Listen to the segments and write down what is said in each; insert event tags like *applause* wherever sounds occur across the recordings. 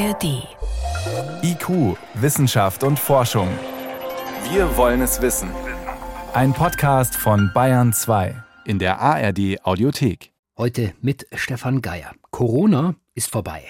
ARD. IQ, Wissenschaft und Forschung. Wir wollen es wissen. Ein Podcast von Bayern 2 in der ARD Audiothek. Heute mit Stefan Geier. Corona ist vorbei.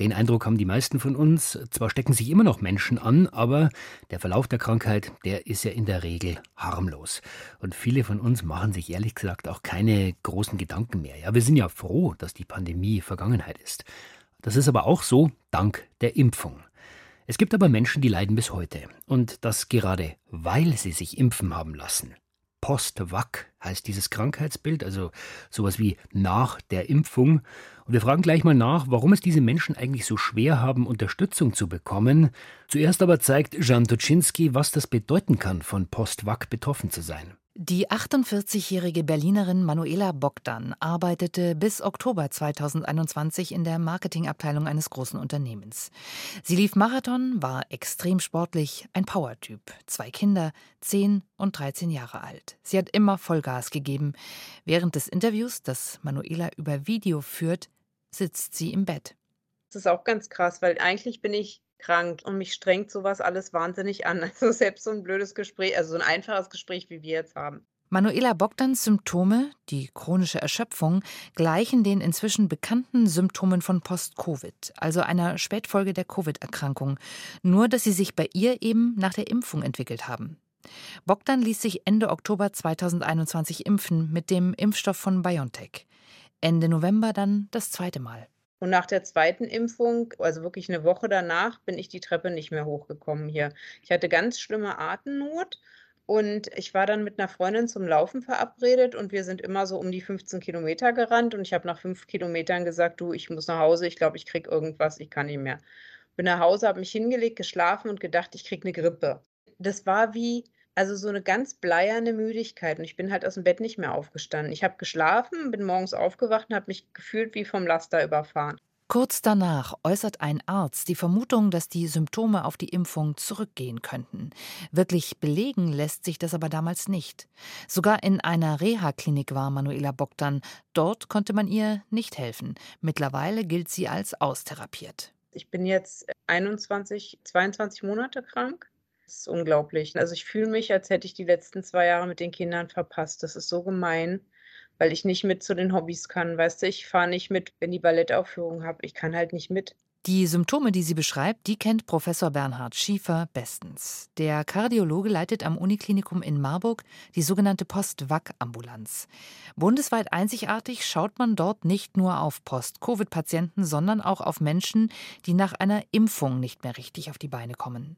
Den Eindruck haben die meisten von uns. Zwar stecken sich immer noch Menschen an, aber der Verlauf der Krankheit, der ist ja in der Regel harmlos. Und viele von uns machen sich ehrlich gesagt auch keine großen Gedanken mehr. Ja, wir sind ja froh, dass die Pandemie Vergangenheit ist. Das ist aber auch so dank der Impfung. Es gibt aber Menschen, die leiden bis heute. Und das gerade, weil sie sich impfen haben lassen. Post-Vac heißt dieses Krankheitsbild, also sowas wie nach der Impfung. Und wir fragen gleich mal nach, warum es diese Menschen eigentlich so schwer haben, Unterstützung zu bekommen. Zuerst aber zeigt Jan Toczynski, was das bedeuten kann, von Post-Vac betroffen zu sein. Die 48-jährige Berlinerin Manuela Bogdan arbeitete bis Oktober 2021 in der Marketingabteilung eines großen Unternehmens. Sie lief Marathon, war extrem sportlich, ein Powertyp, zwei Kinder, 10 und 13 Jahre alt. Sie hat immer Vollgas gegeben. Während des Interviews, das Manuela über Video führt, sitzt sie im Bett. Das ist auch ganz krass, weil eigentlich bin ich krank und mich strengt sowas alles wahnsinnig an. *laughs* Also selbst so ein blödes Gespräch, also so ein einfaches Gespräch, wie wir jetzt haben. Manuela Bogdans Symptome, die chronische Erschöpfung, gleichen den inzwischen bekannten Symptomen von Post-Covid, also einer Spätfolge der Covid-Erkrankung, nur dass sie sich bei ihr eben nach der Impfung entwickelt haben. Bogdan ließ sich Ende Oktober 2021 impfen mit dem Impfstoff von BioNTech. Ende November dann das zweite Mal. Und nach der zweiten Impfung, also wirklich eine Woche danach, bin ich die Treppe nicht mehr hochgekommen hier. Ich hatte ganz schlimme Atemnot und ich war dann mit einer Freundin zum Laufen verabredet und wir sind immer so um die 15 Kilometer gerannt und ich habe nach fünf Kilometern gesagt, du, ich muss nach Hause, ich glaube, ich kriege irgendwas, ich kann nicht mehr. Bin nach Hause, habe mich hingelegt, geschlafen und gedacht, ich kriege eine Grippe. Das war wie, also so eine ganz bleierne Müdigkeit und ich bin halt aus dem Bett nicht mehr aufgestanden. Ich habe geschlafen, bin morgens aufgewacht und habe mich gefühlt wie vom Laster überfahren. Kurz danach äußert ein Arzt die Vermutung, dass die Symptome auf die Impfung zurückgehen könnten. Wirklich belegen lässt sich das aber damals nicht. Sogar in einer Reha-Klinik war Manuela Bogdan. Dort konnte man ihr nicht helfen. Mittlerweile gilt sie als austherapiert. Ich bin jetzt 21, 22 Monate krank. Das ist unglaublich. Also ich fühle mich, als hätte ich die letzten zwei Jahre mit den Kindern verpasst. Das ist so gemein weil ich nicht mit zu den Hobbys kann. Weißt du, ich fahre nicht mit, wenn die Ballettaufführung habe. Ich kann halt nicht mit. Die Symptome, die sie beschreibt, die kennt Professor Bernhard Schiefer bestens. Der Kardiologe leitet am Uniklinikum in Marburg die sogenannte Post-Vac-Ambulanz. Bundesweit einzigartig schaut man dort nicht nur auf Post-Covid-Patienten, sondern auch auf Menschen, die nach einer Impfung nicht mehr richtig auf die Beine kommen.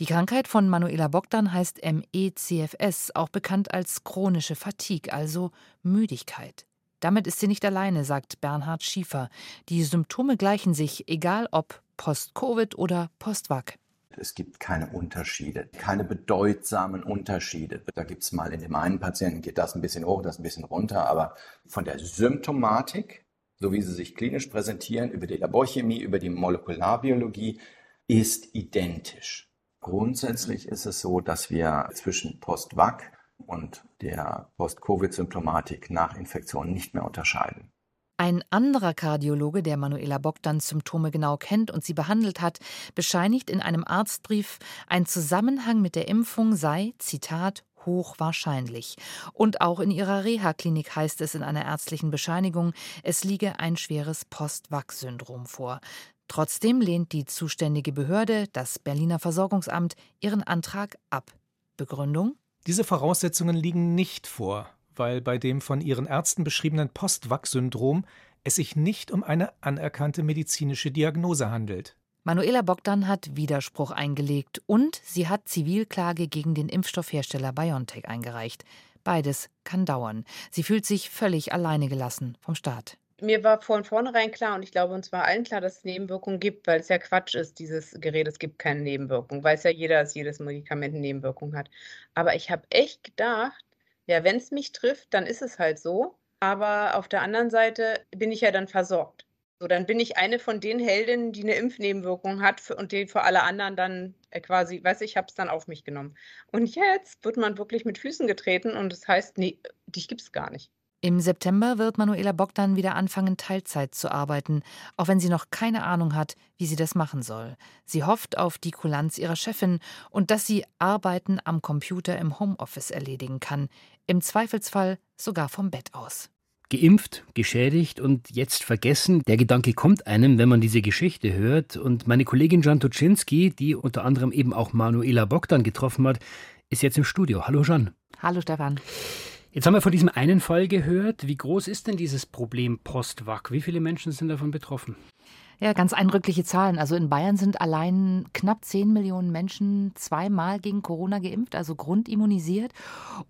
Die Krankheit von Manuela Bogdan heißt MECFS, auch bekannt als chronische Fatigue, also Müdigkeit. Damit ist sie nicht alleine, sagt Bernhard Schiefer. Die Symptome gleichen sich, egal ob Post-Covid oder Post-Vac. Es gibt keine Unterschiede, keine bedeutsamen Unterschiede. Da gibt es mal in dem einen Patienten geht das ein bisschen hoch, das ein bisschen runter, aber von der Symptomatik, so wie sie sich klinisch präsentieren, über die Laborchemie, über die Molekularbiologie, ist identisch. Grundsätzlich ist es so, dass wir zwischen Post-Vac und der Post-Covid-Symptomatik nach Infektion nicht mehr unterscheiden. Ein anderer Kardiologe, der Manuela Bogdans Symptome genau kennt und sie behandelt hat, bescheinigt in einem Arztbrief, ein Zusammenhang mit der Impfung sei, Zitat, hochwahrscheinlich. Und auch in ihrer Reha-Klinik heißt es in einer ärztlichen Bescheinigung, es liege ein schweres Post-Vac-Syndrom vor. Trotzdem lehnt die zuständige Behörde, das Berliner Versorgungsamt, ihren Antrag ab. Begründung? Diese Voraussetzungen liegen nicht vor, weil bei dem von ihren Ärzten beschriebenen Post-Vac-Syndrom es sich nicht um eine anerkannte medizinische Diagnose handelt. Manuela Bogdan hat Widerspruch eingelegt und sie hat Zivilklage gegen den Impfstoffhersteller BioNTech eingereicht. Beides kann dauern. Sie fühlt sich völlig alleine gelassen vom Staat. Mir war von vornherein klar und ich glaube, uns war allen klar, dass es Nebenwirkungen gibt, weil es ja Quatsch ist, dieses Gerät, es gibt keine Nebenwirkungen. Weiß ja jeder, dass jedes Medikament eine Nebenwirkung hat. Aber ich habe echt gedacht, ja, wenn es mich trifft, dann ist es halt so. Aber auf der anderen Seite bin ich ja dann versorgt. So, dann bin ich eine von den Heldinnen, die eine Impfnebenwirkung hat und die für alle anderen dann äh, quasi, weiß ich, habe es dann auf mich genommen. Und jetzt wird man wirklich mit Füßen getreten und das heißt, nee, dich gibt es gar nicht. Im September wird Manuela Bogdan wieder anfangen, Teilzeit zu arbeiten, auch wenn sie noch keine Ahnung hat, wie sie das machen soll. Sie hofft auf die Kulanz ihrer Chefin und dass sie Arbeiten am Computer im Homeoffice erledigen kann, im Zweifelsfall sogar vom Bett aus. Geimpft, geschädigt und jetzt vergessen. Der Gedanke kommt einem, wenn man diese Geschichte hört. Und meine Kollegin Jan Tuczynski, die unter anderem eben auch Manuela Bogdan getroffen hat, ist jetzt im Studio. Hallo Jan. Hallo Stefan. Jetzt haben wir von diesem einen Fall gehört. Wie groß ist denn dieses Problem Postwag? Wie viele Menschen sind davon betroffen? Ja, ganz eindrückliche Zahlen. Also in Bayern sind allein knapp 10 Millionen Menschen zweimal gegen Corona geimpft, also grundimmunisiert.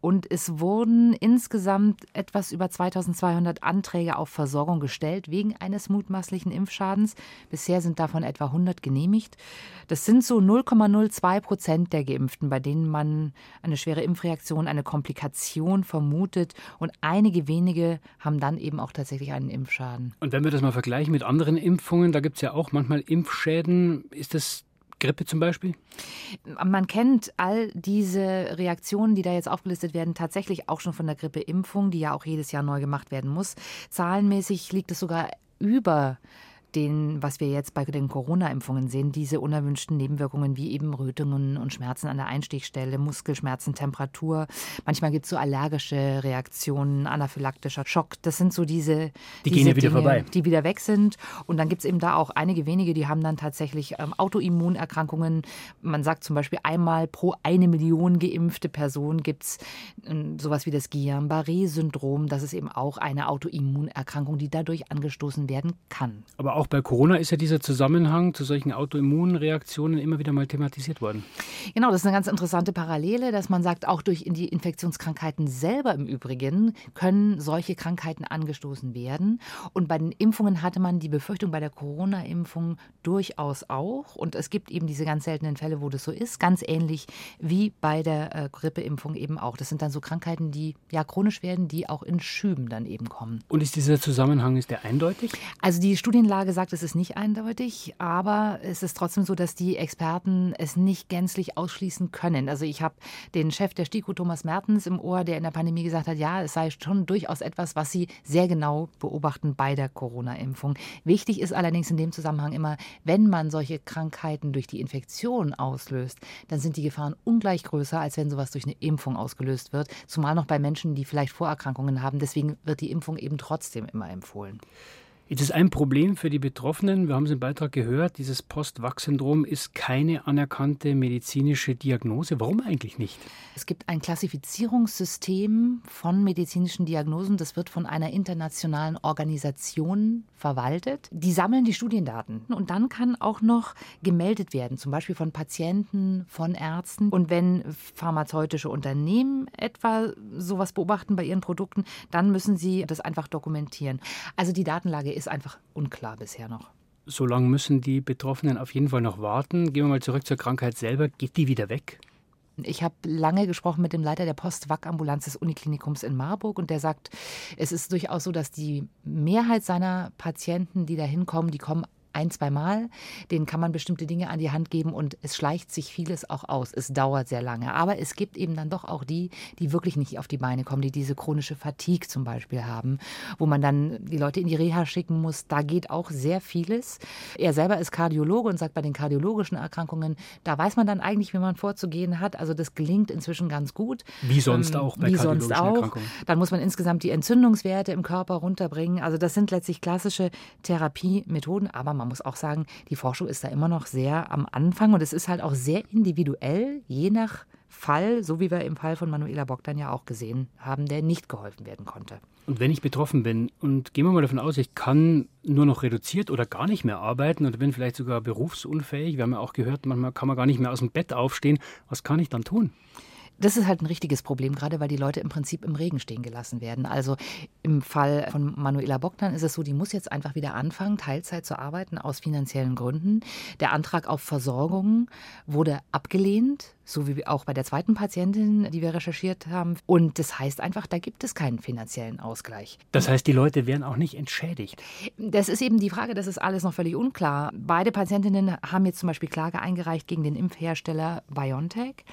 Und es wurden insgesamt etwas über 2200 Anträge auf Versorgung gestellt wegen eines mutmaßlichen Impfschadens. Bisher sind davon etwa 100 genehmigt. Das sind so 0,02 Prozent der Geimpften, bei denen man eine schwere Impfreaktion, eine Komplikation vermutet. Und einige wenige haben dann eben auch tatsächlich einen Impfschaden. Und wenn wir das mal vergleichen mit anderen Impfungen, da gibt es ja auch manchmal Impfschäden. Ist das Grippe zum Beispiel? Man kennt all diese Reaktionen, die da jetzt aufgelistet werden, tatsächlich auch schon von der Grippeimpfung, die ja auch jedes Jahr neu gemacht werden muss. Zahlenmäßig liegt es sogar über den, was wir jetzt bei den Corona-Impfungen sehen, diese unerwünschten Nebenwirkungen wie eben Rötungen und Schmerzen an der Einstichstelle, Muskelschmerzen, Temperatur. Manchmal gibt es so allergische Reaktionen, anaphylaktischer Schock. Das sind so diese, die diese gehen ja wieder Dinge, vorbei. die wieder weg sind. Und dann gibt es eben da auch einige wenige, die haben dann tatsächlich ähm, Autoimmunerkrankungen. Man sagt zum Beispiel einmal pro eine Million geimpfte Person gibt es ähm, sowas wie das Guillain-Barré-Syndrom. Das ist eben auch eine Autoimmunerkrankung, die dadurch angestoßen werden kann. Aber auch auch bei Corona ist ja dieser Zusammenhang zu solchen Autoimmunreaktionen immer wieder mal thematisiert worden. Genau, das ist eine ganz interessante Parallele, dass man sagt, auch durch die Infektionskrankheiten selber im Übrigen können solche Krankheiten angestoßen werden. Und bei den Impfungen hatte man die Befürchtung bei der Corona-Impfung durchaus auch. Und es gibt eben diese ganz seltenen Fälle, wo das so ist, ganz ähnlich wie bei der äh, Grippeimpfung eben auch. Das sind dann so Krankheiten, die ja chronisch werden, die auch in Schüben dann eben kommen. Und ist dieser Zusammenhang, ist der eindeutig? Also die Studienlage gesagt, es ist nicht eindeutig, aber es ist trotzdem so, dass die Experten es nicht gänzlich ausschließen können. Also ich habe den Chef der STIKO, Thomas Mertens, im Ohr, der in der Pandemie gesagt hat, ja, es sei schon durchaus etwas, was sie sehr genau beobachten bei der Corona-Impfung. Wichtig ist allerdings in dem Zusammenhang immer, wenn man solche Krankheiten durch die Infektion auslöst, dann sind die Gefahren ungleich größer, als wenn sowas durch eine Impfung ausgelöst wird. Zumal noch bei Menschen, die vielleicht Vorerkrankungen haben. Deswegen wird die Impfung eben trotzdem immer empfohlen. Jetzt ist ein Problem für die Betroffenen, wir haben es im Beitrag gehört, dieses Post-Wach-Syndrom ist keine anerkannte medizinische Diagnose. Warum eigentlich nicht? Es gibt ein Klassifizierungssystem von medizinischen Diagnosen, das wird von einer internationalen Organisation verwaltet. Die sammeln die Studiendaten und dann kann auch noch gemeldet werden, zum Beispiel von Patienten, von Ärzten. Und wenn pharmazeutische Unternehmen etwa sowas beobachten bei ihren Produkten, dann müssen sie das einfach dokumentieren. Also die Datenlage ist einfach unklar bisher noch. So lange müssen die Betroffenen auf jeden Fall noch warten. Gehen wir mal zurück zur Krankheit selber. Geht die wieder weg? Ich habe lange gesprochen mit dem Leiter der Post-Wack-Ambulanz des Uniklinikums in Marburg und der sagt, es ist durchaus so, dass die Mehrheit seiner Patienten, die da hinkommen, die kommen ein, zwei Mal. Denen kann man bestimmte Dinge an die Hand geben und es schleicht sich vieles auch aus. Es dauert sehr lange. Aber es gibt eben dann doch auch die, die wirklich nicht auf die Beine kommen, die diese chronische Fatigue zum Beispiel haben, wo man dann die Leute in die Reha schicken muss. Da geht auch sehr vieles. Er selber ist Kardiologe und sagt, bei den kardiologischen Erkrankungen, da weiß man dann eigentlich, wie man vorzugehen hat. Also das gelingt inzwischen ganz gut. Wie sonst ähm, auch bei wie sonst auch. Dann muss man insgesamt die Entzündungswerte im Körper runterbringen. Also das sind letztlich klassische Therapiemethoden, aber man man muss auch sagen, die Forschung ist da immer noch sehr am Anfang und es ist halt auch sehr individuell, je nach Fall, so wie wir im Fall von Manuela Bogdan ja auch gesehen haben, der nicht geholfen werden konnte. Und wenn ich betroffen bin und gehen wir mal davon aus, ich kann nur noch reduziert oder gar nicht mehr arbeiten oder bin vielleicht sogar berufsunfähig, wir haben ja auch gehört, manchmal kann man gar nicht mehr aus dem Bett aufstehen, was kann ich dann tun? Das ist halt ein richtiges Problem, gerade weil die Leute im Prinzip im Regen stehen gelassen werden. Also im Fall von Manuela Bogdan ist es so, die muss jetzt einfach wieder anfangen, Teilzeit zu arbeiten aus finanziellen Gründen. Der Antrag auf Versorgung wurde abgelehnt, so wie auch bei der zweiten Patientin, die wir recherchiert haben. Und das heißt einfach, da gibt es keinen finanziellen Ausgleich. Das heißt, die Leute werden auch nicht entschädigt. Das ist eben die Frage, das ist alles noch völlig unklar. Beide Patientinnen haben jetzt zum Beispiel Klage eingereicht gegen den Impfhersteller BioNTech.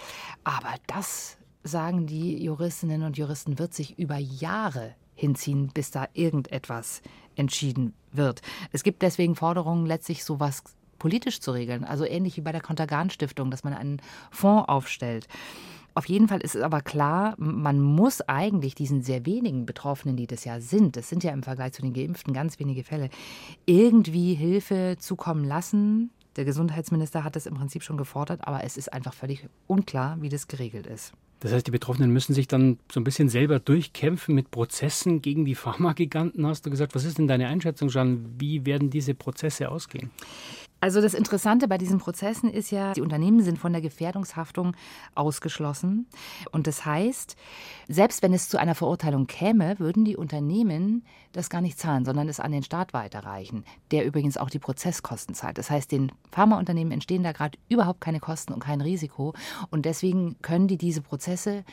Aber das sagen die Juristinnen und Juristen, wird sich über Jahre hinziehen, bis da irgendetwas entschieden wird. Es gibt deswegen Forderungen, letztlich sowas politisch zu regeln, also ähnlich wie bei der Kontergan-Stiftung, dass man einen Fonds aufstellt. Auf jeden Fall ist es aber klar, man muss eigentlich diesen sehr wenigen Betroffenen, die das ja sind, das sind ja im Vergleich zu den Geimpften ganz wenige Fälle, irgendwie Hilfe zukommen lassen. Der Gesundheitsminister hat das im Prinzip schon gefordert, aber es ist einfach völlig unklar, wie das geregelt ist. Das heißt, die Betroffenen müssen sich dann so ein bisschen selber durchkämpfen mit Prozessen gegen die Pharmagiganten, hast du gesagt. Was ist denn deine Einschätzung, Jean? Wie werden diese Prozesse ausgehen? Also das Interessante bei diesen Prozessen ist ja, die Unternehmen sind von der Gefährdungshaftung ausgeschlossen. Und das heißt, selbst wenn es zu einer Verurteilung käme, würden die Unternehmen das gar nicht zahlen, sondern es an den Staat weiterreichen, der übrigens auch die Prozesskosten zahlt. Das heißt, den Pharmaunternehmen entstehen da gerade überhaupt keine Kosten und kein Risiko. Und deswegen können die diese Prozesse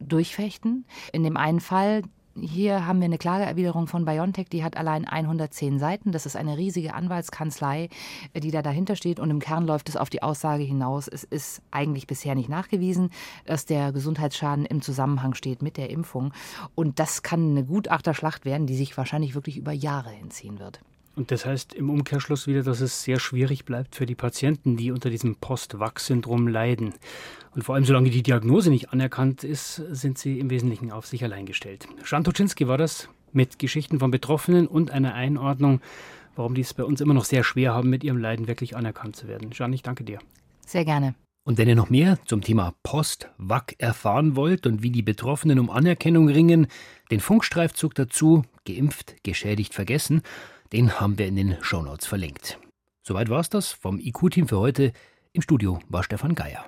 durchfechten. In dem einen Fall, hier haben wir eine Klageerwiderung von BioNTech, die hat allein 110 Seiten. Das ist eine riesige Anwaltskanzlei, äh, die da dahinter steht. Und im Kern läuft es auf die Aussage hinaus, es ist eigentlich bisher nicht nachgewiesen, dass der Gesundheitsschaden im Zusammenhang steht mit der Impfung. Und das kann eine Gutachterschlacht werden, die sich wahrscheinlich wirklich über Jahre hinziehen wird. Und das heißt im Umkehrschluss wieder, dass es sehr schwierig bleibt für die Patienten, die unter diesem Post-Wachs-Syndrom leiden. Und vor allem, solange die Diagnose nicht anerkannt ist, sind sie im Wesentlichen auf sich allein gestellt. Jan Toczynski war das mit Geschichten von Betroffenen und einer Einordnung, warum die es bei uns immer noch sehr schwer haben, mit ihrem Leiden wirklich anerkannt zu werden. Jan, ich danke dir. Sehr gerne. Und wenn ihr noch mehr zum Thema Post-Wack erfahren wollt und wie die Betroffenen um Anerkennung ringen, den Funkstreifzug dazu, geimpft, geschädigt, vergessen, den haben wir in den Shownotes verlinkt. Soweit war's das vom IQ-Team für heute. Im Studio war Stefan Geier.